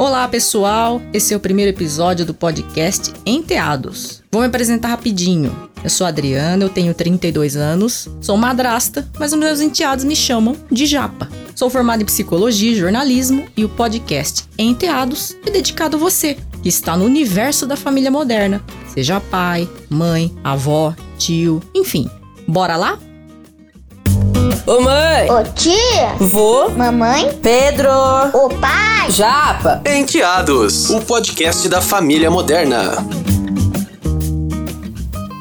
Olá, pessoal! Esse é o primeiro episódio do podcast Enteados. Vou me apresentar rapidinho. Eu sou Adriana, eu tenho 32 anos, sou madrasta, mas os meus enteados me chamam de Japa. Sou formada em psicologia e jornalismo e o podcast Enteados é dedicado a você, que está no universo da família moderna, seja pai, mãe, avó, tio, enfim. Bora lá? Ô mãe! Ô tia! Vô! Mamãe! Pedro! Ô pai! Japa! Enteados, o podcast da família moderna.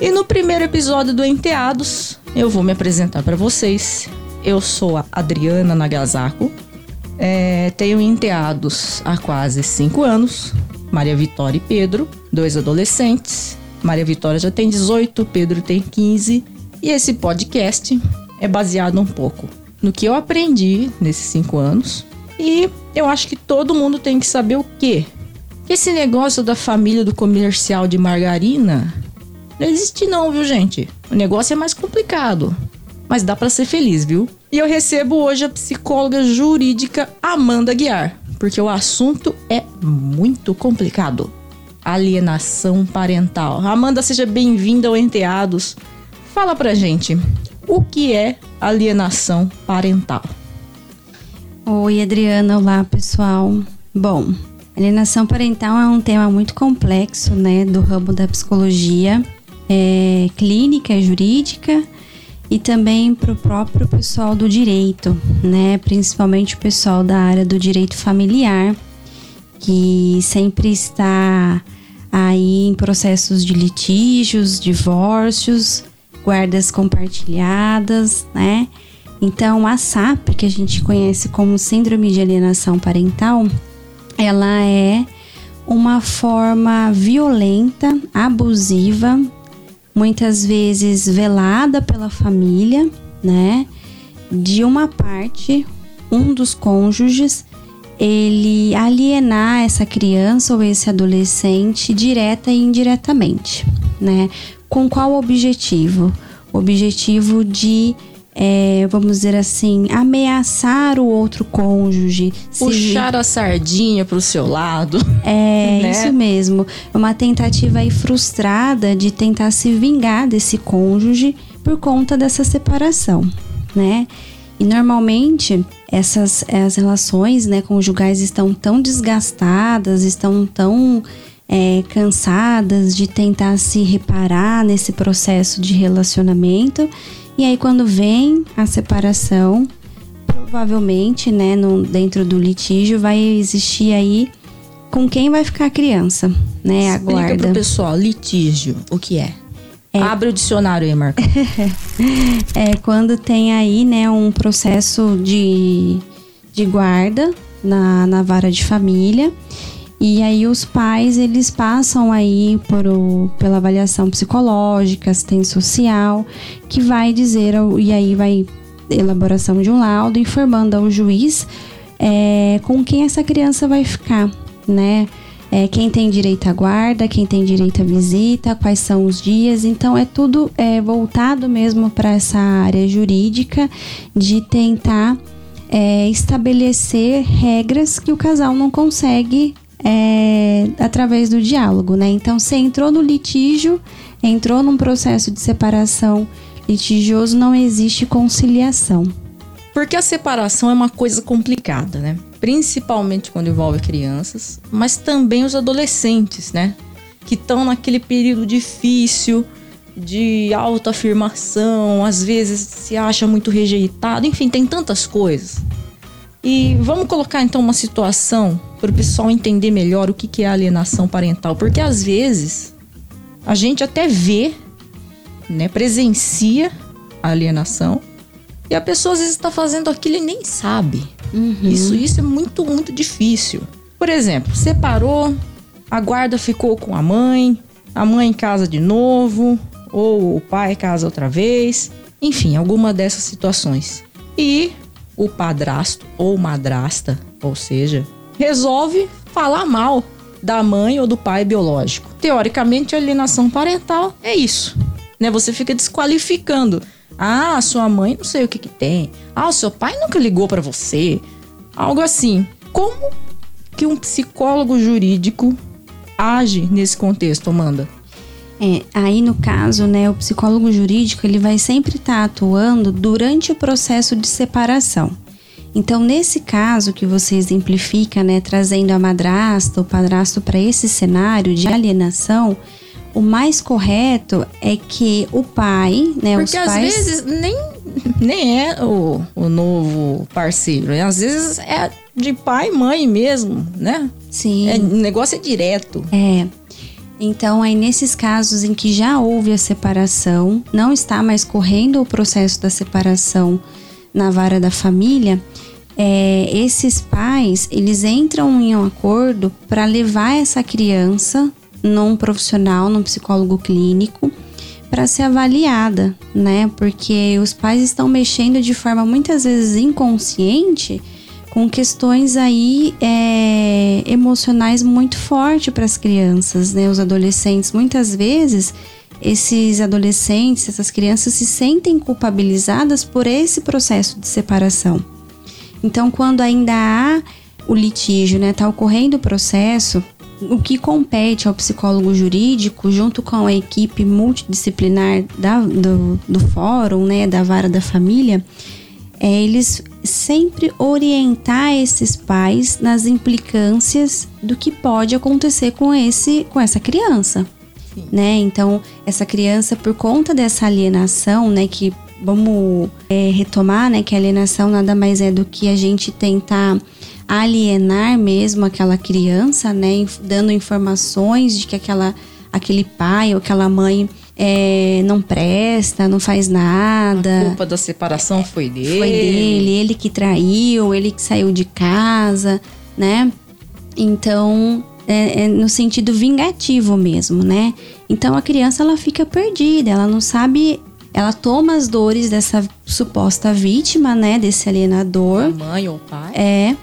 E no primeiro episódio do Enteados, eu vou me apresentar para vocês. Eu sou a Adriana Nagasako, é, tenho enteados há quase 5 anos, Maria Vitória e Pedro, dois adolescentes. Maria Vitória já tem 18, Pedro tem 15. E esse podcast é baseado um pouco no que eu aprendi nesses cinco anos. E eu acho que todo mundo tem que saber o quê? Que esse negócio da família do comercial de margarina não existe não, viu, gente? O negócio é mais complicado. Mas dá para ser feliz, viu? E eu recebo hoje a psicóloga jurídica Amanda Guiar, porque o assunto é muito complicado. Alienação parental. Amanda, seja bem-vinda ao Enteados. Fala pra gente, o que é alienação parental? Oi, Adriana. Olá, pessoal. Bom, alienação parental é um tema muito complexo, né, do ramo da psicologia é, clínica e jurídica e também para o próprio pessoal do direito, né, principalmente o pessoal da área do direito familiar, que sempre está aí em processos de litígios, divórcios, guardas compartilhadas, né? Então, a SAP, que a gente conhece como Síndrome de Alienação Parental, ela é uma forma violenta, abusiva, muitas vezes velada pela família, né? De uma parte, um dos cônjuges, ele alienar essa criança ou esse adolescente direta e indiretamente, né? Com qual objetivo? O objetivo de, é, vamos dizer assim, ameaçar o outro cônjuge. Puxar a sardinha pro seu lado. É, né? isso mesmo. Uma tentativa aí frustrada de tentar se vingar desse cônjuge por conta dessa separação, né? E normalmente essas as relações né, conjugais estão tão desgastadas, estão tão é, cansadas de tentar se reparar nesse processo de relacionamento. E aí, quando vem a separação, provavelmente, né, no, dentro do litígio, vai existir aí com quem vai ficar a criança, né? Explica Aguarda. pro pessoal, litígio, o que é? É. Abre o dicionário aí, Marco. É quando tem aí, né, um processo de, de guarda na, na vara de família. E aí os pais, eles passam aí por o, pela avaliação psicológica, assistência social, que vai dizer, e aí vai elaboração de um laudo informando ao juiz é, com quem essa criança vai ficar, né? É, quem tem direito à guarda, quem tem direito à visita, quais são os dias. Então é tudo é, voltado mesmo para essa área jurídica de tentar é, estabelecer regras que o casal não consegue é, através do diálogo, né? Então, você entrou no litígio, entrou num processo de separação litigioso, não existe conciliação. Porque a separação é uma coisa complicada, né? Principalmente quando envolve crianças, mas também os adolescentes, né? Que estão naquele período difícil de autoafirmação, às vezes se acha muito rejeitado, enfim, tem tantas coisas. E vamos colocar então uma situação para o pessoal entender melhor o que que é alienação parental, porque às vezes a gente até vê, né, presencia a alienação, e a pessoa às vezes está fazendo aquilo e nem sabe. Isso, isso é muito, muito difícil. Por exemplo, separou, a guarda ficou com a mãe, a mãe casa de novo, ou o pai casa outra vez. Enfim, alguma dessas situações. E o padrasto ou madrasta, ou seja, resolve falar mal da mãe ou do pai biológico. Teoricamente, a alienação parental é isso. Né? Você fica desqualificando. Ah, sua mãe não sei o que que tem. Ah, o seu pai nunca ligou pra você. Algo assim. Como que um psicólogo jurídico age nesse contexto, Amanda? É, aí no caso, né, o psicólogo jurídico ele vai sempre estar tá atuando durante o processo de separação. Então, nesse caso que você exemplifica, né, trazendo a madrasta, o padrasto para esse cenário de alienação, o mais correto é que o pai, né, Porque os às pais... vezes nem, nem é o, o novo parceiro, né? às vezes é de pai e mãe mesmo, né? Sim. É, o negócio é direto. É. Então, aí nesses casos em que já houve a separação, não está mais correndo o processo da separação na vara da família, é, esses pais eles entram em um acordo para levar essa criança num profissional, num psicólogo clínico, para ser avaliada, né? Porque os pais estão mexendo de forma muitas vezes inconsciente com questões aí é, emocionais muito fortes para as crianças, né? Os adolescentes, muitas vezes, esses adolescentes, essas crianças se sentem culpabilizadas por esse processo de separação. Então, quando ainda há o litígio, né, tá ocorrendo o processo, o que compete ao psicólogo jurídico, junto com a equipe multidisciplinar da, do, do fórum, né, da vara da família, é eles sempre orientar esses pais nas implicâncias do que pode acontecer com esse com essa criança, Sim. né? Então essa criança por conta dessa alienação, né, que vamos é, retomar, né, que a alienação nada mais é do que a gente tentar alienar mesmo aquela criança, né, dando informações de que aquela aquele pai ou aquela mãe é, não presta, não faz nada. A culpa da separação foi dele. Foi dele, ele que traiu, ele que saiu de casa, né? Então, é, é no sentido vingativo mesmo, né? Então a criança ela fica perdida, ela não sabe, ela toma as dores dessa suposta vítima, né? Desse alienador. A mãe ou pai. É.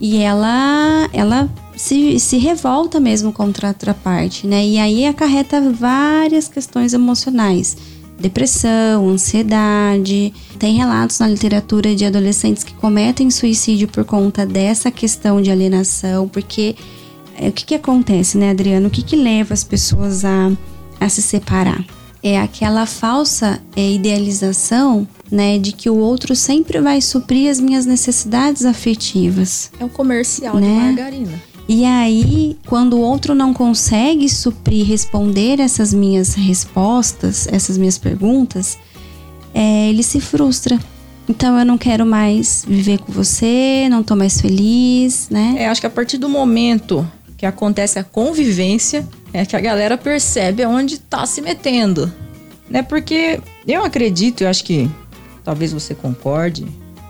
E ela, ela se, se revolta mesmo contra a outra parte, né? E aí acarreta várias questões emocionais. Depressão, ansiedade. Tem relatos na literatura de adolescentes que cometem suicídio por conta dessa questão de alienação, porque o que, que acontece, né, Adriano? O que, que leva as pessoas a, a se separar? É aquela falsa é, idealização né, de que o outro sempre vai suprir as minhas necessidades afetivas. É o comercial né? de margarina. E aí, quando o outro não consegue suprir, responder essas minhas respostas, essas minhas perguntas, é, ele se frustra. Então eu não quero mais viver com você, não tô mais feliz, né? É, acho que a partir do momento que acontece a convivência, é que a galera percebe onde tá se metendo. Né? Porque eu acredito, eu acho que talvez você concorde,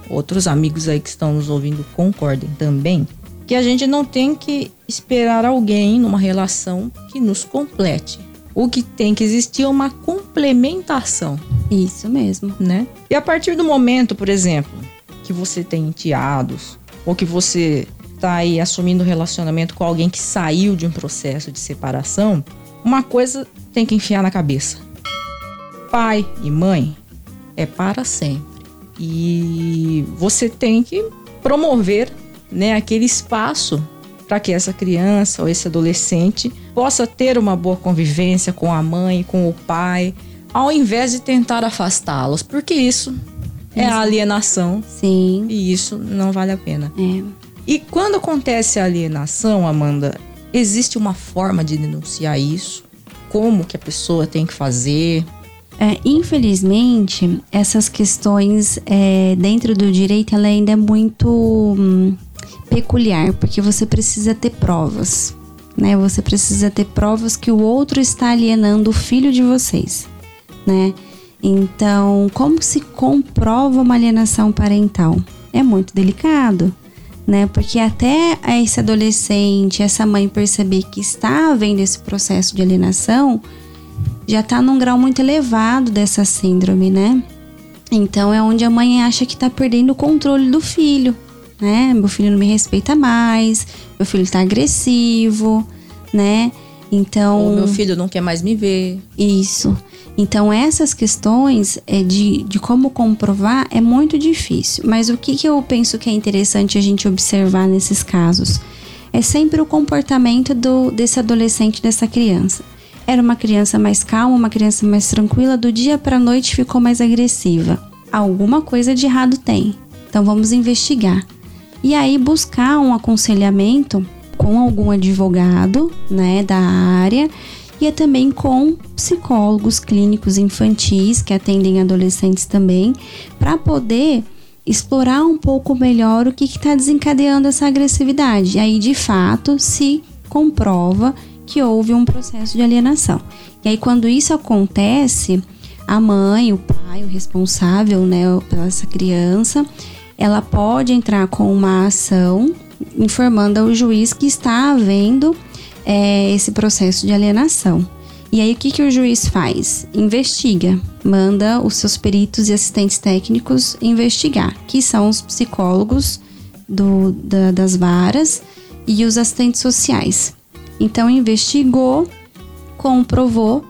outros amigos aí que estão nos ouvindo concordem também, que a gente não tem que esperar alguém numa relação que nos complete. O que tem que existir é uma complementação. Isso mesmo. Né? E a partir do momento, por exemplo, que você tem enteados, ou que você está aí assumindo relacionamento com alguém que saiu de um processo de separação, uma coisa tem que enfiar na cabeça. Pai e mãe é para sempre. E você tem que promover né, aquele espaço para que essa criança ou esse adolescente possa ter uma boa convivência com a mãe, com o pai, ao invés de tentar afastá-los, porque isso é alienação. Sim. E isso não vale a pena. É. E quando acontece a alienação, Amanda, existe uma forma de denunciar isso? Como que a pessoa tem que fazer? É, infelizmente, essas questões é, dentro do direito ela ainda é muito hum, peculiar, porque você precisa ter provas, né? Você precisa ter provas que o outro está alienando o filho de vocês, né? Então, como se comprova uma alienação parental? É muito delicado, né? Porque até esse adolescente, essa mãe perceber que está havendo esse processo de alienação, já está num grau muito elevado dessa síndrome, né? Então é onde a mãe acha que está perdendo o controle do filho, né? Meu filho não me respeita mais, meu filho está agressivo, né? Então. O meu filho não quer mais me ver. Isso. Então, essas questões é, de, de como comprovar é muito difícil. Mas o que, que eu penso que é interessante a gente observar nesses casos? é sempre o comportamento do, desse adolescente, dessa criança. Era uma criança mais calma, uma criança mais tranquila, do dia para a noite ficou mais agressiva. Alguma coisa de errado tem. Então vamos investigar. E aí buscar um aconselhamento com algum advogado, né, da área e é também com psicólogos clínicos infantis que atendem adolescentes também, para poder explorar um pouco melhor o que está desencadeando essa agressividade. E aí, de fato, se comprova que houve um processo de alienação. E aí, quando isso acontece, a mãe, o pai, o responsável, né, pela essa criança, ela pode entrar com uma ação informando ao juiz que está havendo é, esse processo de alienação. E aí o que, que o juiz faz? Investiga, manda os seus peritos e assistentes técnicos investigar, que são os psicólogos do, da, das varas e os assistentes sociais. Então investigou, comprovou,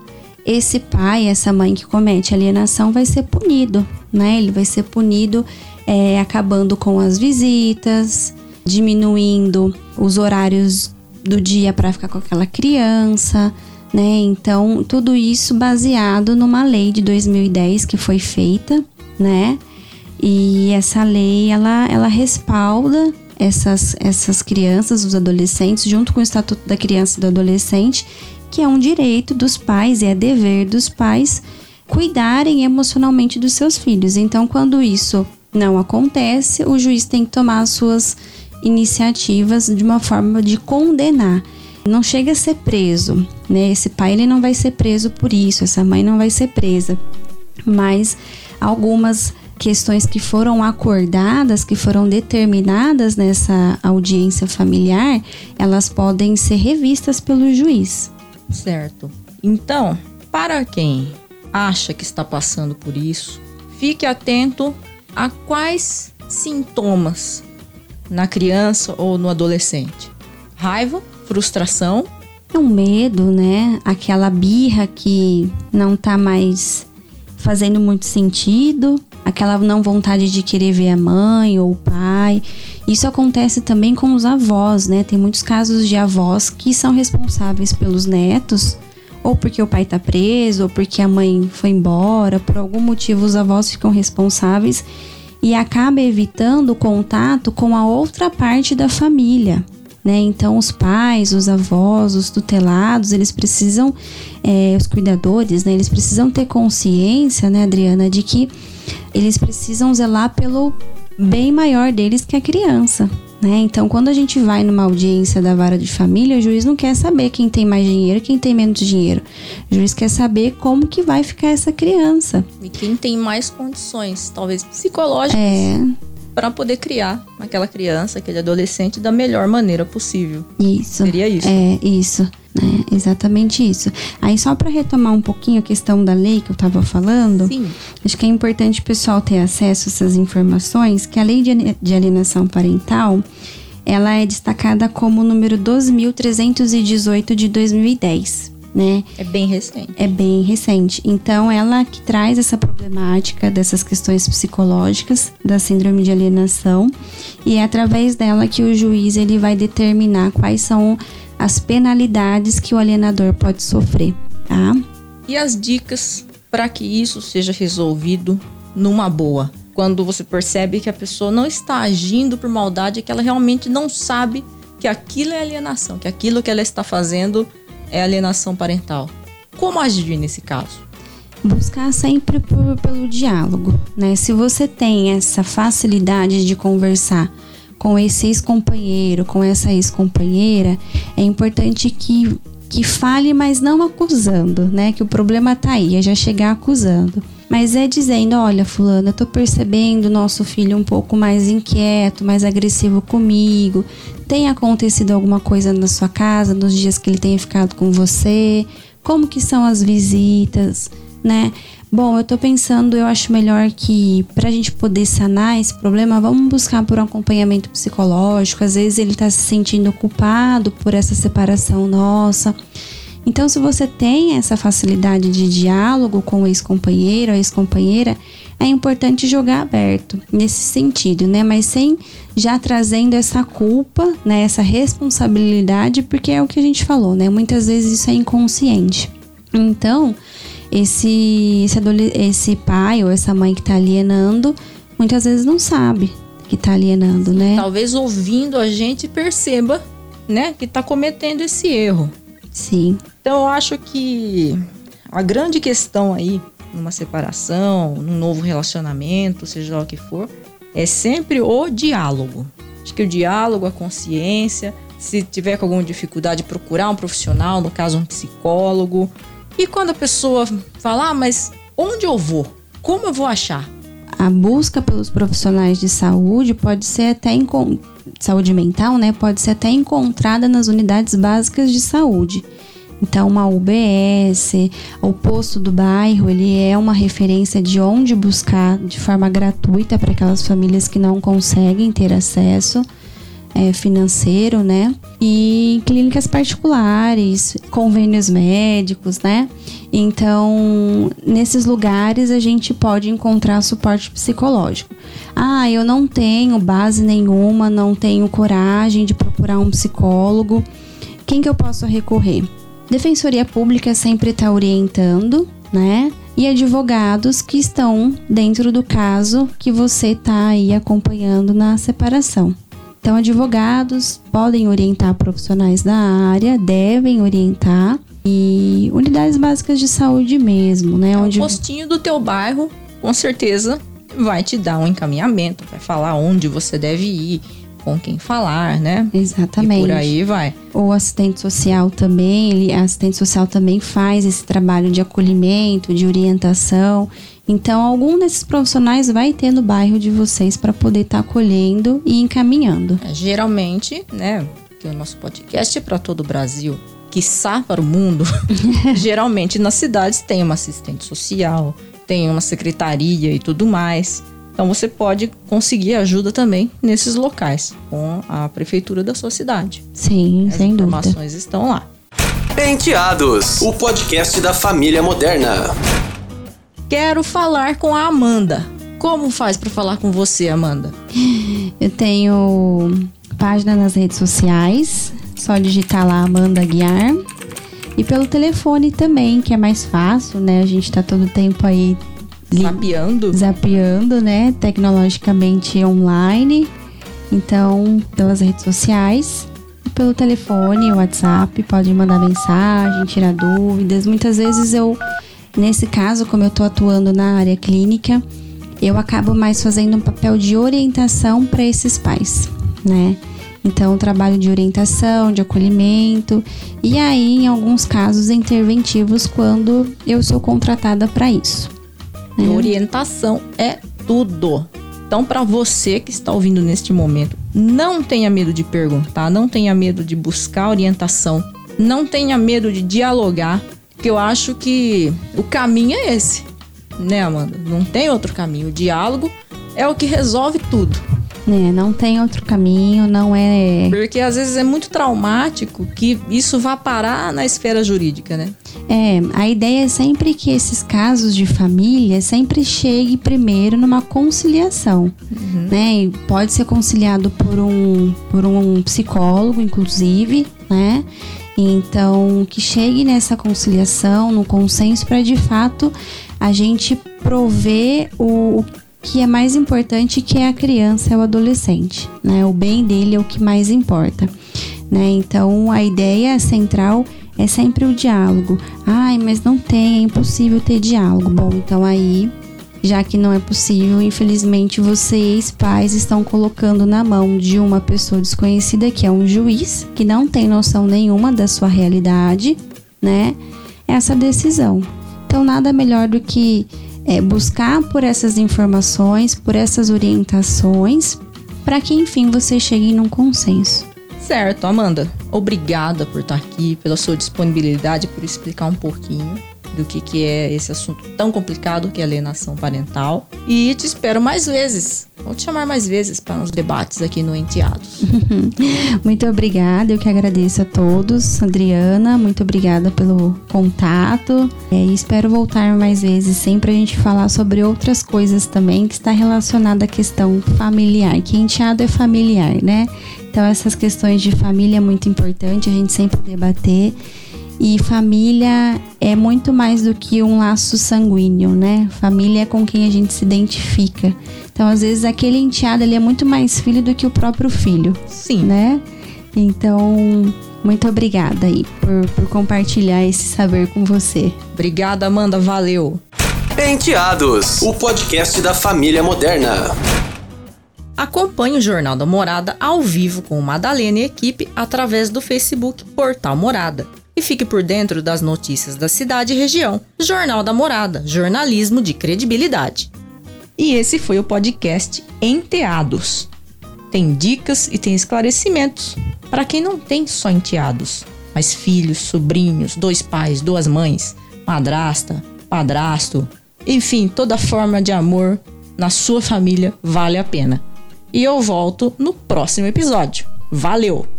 esse pai, essa mãe que comete alienação vai ser punido, né? Ele vai ser punido é, acabando com as visitas, diminuindo os horários do dia para ficar com aquela criança, né? Então, tudo isso baseado numa lei de 2010 que foi feita, né? E essa lei ela, ela respalda essas, essas crianças, os adolescentes, junto com o Estatuto da Criança e do Adolescente, que é um direito dos pais, é dever dos pais cuidarem emocionalmente dos seus filhos. Então, quando isso não acontece, o juiz tem que tomar as suas iniciativas de uma forma de condenar. Não chega a ser preso, né? Esse pai ele não vai ser preso por isso, essa mãe não vai ser presa. Mas algumas questões que foram acordadas, que foram determinadas nessa audiência familiar, elas podem ser revistas pelo juiz. Certo. Então, para quem acha que está passando por isso, fique atento a quais sintomas na criança ou no adolescente? Raiva, frustração. É um medo, né? Aquela birra que não tá mais fazendo muito sentido, aquela não vontade de querer ver a mãe ou o pai. Isso acontece também com os avós, né? Tem muitos casos de avós que são responsáveis pelos netos, ou porque o pai tá preso, ou porque a mãe foi embora, por algum motivo os avós ficam responsáveis e acaba evitando o contato com a outra parte da família. Né? Então, os pais, os avós, os tutelados, eles precisam, é, os cuidadores, né? eles precisam ter consciência, né, Adriana, de que eles precisam zelar pelo bem maior deles que a criança. Né? Então, quando a gente vai numa audiência da vara de família, o juiz não quer saber quem tem mais dinheiro, quem tem menos dinheiro. O juiz quer saber como que vai ficar essa criança. E quem tem mais condições, talvez psicológicas, É, para poder criar aquela criança, aquele adolescente da melhor maneira possível. isso. Seria isso. É, isso. Né? Exatamente isso. Aí, só para retomar um pouquinho a questão da lei que eu tava falando, Sim. Acho que é importante o pessoal ter acesso a essas informações, que a lei de ali- de alienação parental, ela é destacada como o número 12.318 de 2010, né? É bem recente. É bem recente. Então, ela que traz essa problemática dessas questões psicológicas da síndrome de alienação e é através dela que o juiz ele vai determinar quais são as penalidades que o alienador pode sofrer, tá? E as dicas para que isso seja resolvido numa boa? Quando você percebe que a pessoa não está agindo por maldade, é que ela realmente não sabe que aquilo é alienação, que aquilo que ela está fazendo é alienação parental. Como agir nesse caso? buscar sempre por- pelo diálogo, né? Se você tem essa facilidade de conversar com esse ex-companheiro, com essa ex-companheira, é importante que, que fale, mas não acusando, né? Que o problema tá aí, é já chegar acusando. Mas é dizendo, olha, fulano, eu tô percebendo nosso filho um pouco mais inquieto, mais agressivo comigo. Tem acontecido alguma coisa na sua casa nos dias que ele tenha ficado com você? Como que são as visitas? né? Bom, eu tô pensando, eu acho melhor que pra gente poder sanar esse problema, vamos buscar por um acompanhamento psicológico. Às vezes ele tá se sentindo culpado por essa separação nossa. Então, se você tem essa facilidade de diálogo com o ex-companheiro, a ex-companheira, é importante jogar aberto nesse sentido, né? Mas sem já trazendo essa culpa, né? Essa responsabilidade, porque é o que a gente falou, né? Muitas vezes isso é inconsciente. Então, esse, esse, esse pai ou essa mãe que tá alienando, muitas vezes não sabe que tá alienando, né? Talvez ouvindo a gente perceba, né, que tá cometendo esse erro. Sim. Então eu acho que a grande questão aí numa separação, num novo relacionamento, seja lá o que for, é sempre o diálogo. Acho que o diálogo, a consciência, se tiver com alguma dificuldade, procurar um profissional, no caso um psicólogo. E quando a pessoa fala, ah, mas onde eu vou? Como eu vou achar? A busca pelos profissionais de saúde pode ser até saúde mental, né? Pode ser até encontrada nas unidades básicas de saúde. Então, uma UBS, o posto do bairro, ele é uma referência de onde buscar de forma gratuita para aquelas famílias que não conseguem ter acesso é, financeiro, né? E clínicas particulares, convênios médicos, né? Então, nesses lugares a gente pode encontrar suporte psicológico. Ah, eu não tenho base nenhuma, não tenho coragem de procurar um psicólogo. Quem que eu posso recorrer? Defensoria Pública sempre está orientando, né? E advogados que estão dentro do caso que você está aí acompanhando na separação. Então, advogados podem orientar profissionais da área, devem orientar e unidades básicas de saúde mesmo, né? É onde... O postinho do teu bairro, com certeza, vai te dar um encaminhamento, vai falar onde você deve ir, com quem falar, né? Exatamente. E por aí vai. O assistente social também, ele, a assistente social também faz esse trabalho de acolhimento, de orientação. Então, algum desses profissionais vai ter no bairro de vocês para poder estar tá acolhendo e encaminhando. É, geralmente, né? Que o nosso podcast é para todo o Brasil, quiçá para o mundo. geralmente nas cidades tem uma assistente social, tem uma secretaria e tudo mais. Então você pode conseguir ajuda também nesses locais com a prefeitura da sua cidade. Sim, As sem dúvida. As informações estão lá. Penteados, o podcast da família moderna. Quero falar com a Amanda. Como faz para falar com você, Amanda? Eu tenho página nas redes sociais, só digitar lá Amanda Guiar. E pelo telefone também, que é mais fácil, né? A gente tá todo tempo aí Zapeando? Zapeando, né? Tecnologicamente online. Então, pelas redes sociais, pelo telefone, WhatsApp, pode mandar mensagem, tirar dúvidas. Muitas vezes eu, nesse caso, como eu tô atuando na área clínica, eu acabo mais fazendo um papel de orientação para esses pais, né? Então, trabalho de orientação, de acolhimento e aí, em alguns casos, interventivos quando eu sou contratada para isso. Né? Orientação é tudo. Então, para você que está ouvindo neste momento, não tenha medo de perguntar, não tenha medo de buscar orientação, não tenha medo de dialogar, porque eu acho que o caminho é esse, né, Amanda? Não tem outro caminho. O diálogo é o que resolve tudo. É, não tem outro caminho, não é. Porque às vezes é muito traumático que isso vá parar na esfera jurídica, né? É, a ideia é sempre que esses casos de família sempre chegue primeiro numa conciliação, uhum. né? E pode ser conciliado por um, por um psicólogo, inclusive, né? Então, que chegue nessa conciliação, no consenso, para de fato a gente prover o, que é mais importante que é a criança é o adolescente, né? O bem dele é o que mais importa, né? Então a ideia central é sempre o diálogo. Ai, mas não tem, é impossível ter diálogo. Bom, então aí, já que não é possível, infelizmente vocês, pais, estão colocando na mão de uma pessoa desconhecida, que é um juiz, que não tem noção nenhuma da sua realidade, né? Essa decisão. Então, nada melhor do que é, buscar por essas informações, por essas orientações, para que enfim você chegue num consenso. Certo, Amanda. Obrigada por estar aqui, pela sua disponibilidade, por explicar um pouquinho do que, que é esse assunto tão complicado que é alienação parental. E te espero mais vezes Vou te chamar mais vezes para uns debates aqui no Enteados. muito obrigada, eu que agradeço a todos. Adriana, muito obrigada pelo contato. É, espero voltar mais vezes, sempre a gente falar sobre outras coisas também que está relacionada à questão familiar. Que enteado é familiar, né? Então essas questões de família é muito importante a gente sempre debater. E família é muito mais do que um laço sanguíneo, né? Família é com quem a gente se identifica. Então, às vezes, aquele enteado ele é muito mais filho do que o próprio filho. Sim. Né? Então, muito obrigada aí por, por compartilhar esse saber com você. Obrigada, Amanda. Valeu. Enteados, o podcast da família moderna. Acompanhe o Jornal da Morada ao vivo com Madalena e equipe através do Facebook Portal Morada. E fique por dentro das notícias da cidade e região. Jornal da Morada, jornalismo de credibilidade. E esse foi o podcast Enteados. Tem dicas e tem esclarecimentos para quem não tem só enteados, mas filhos, sobrinhos, dois pais, duas mães, madrasta, padrasto, enfim, toda forma de amor na sua família vale a pena. E eu volto no próximo episódio. Valeu!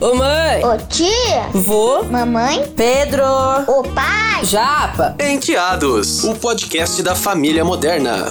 Ô mãe! Ô tia! Vô! Mamãe! Pedro! Ô pai! Japa! Enteados, o podcast da família moderna.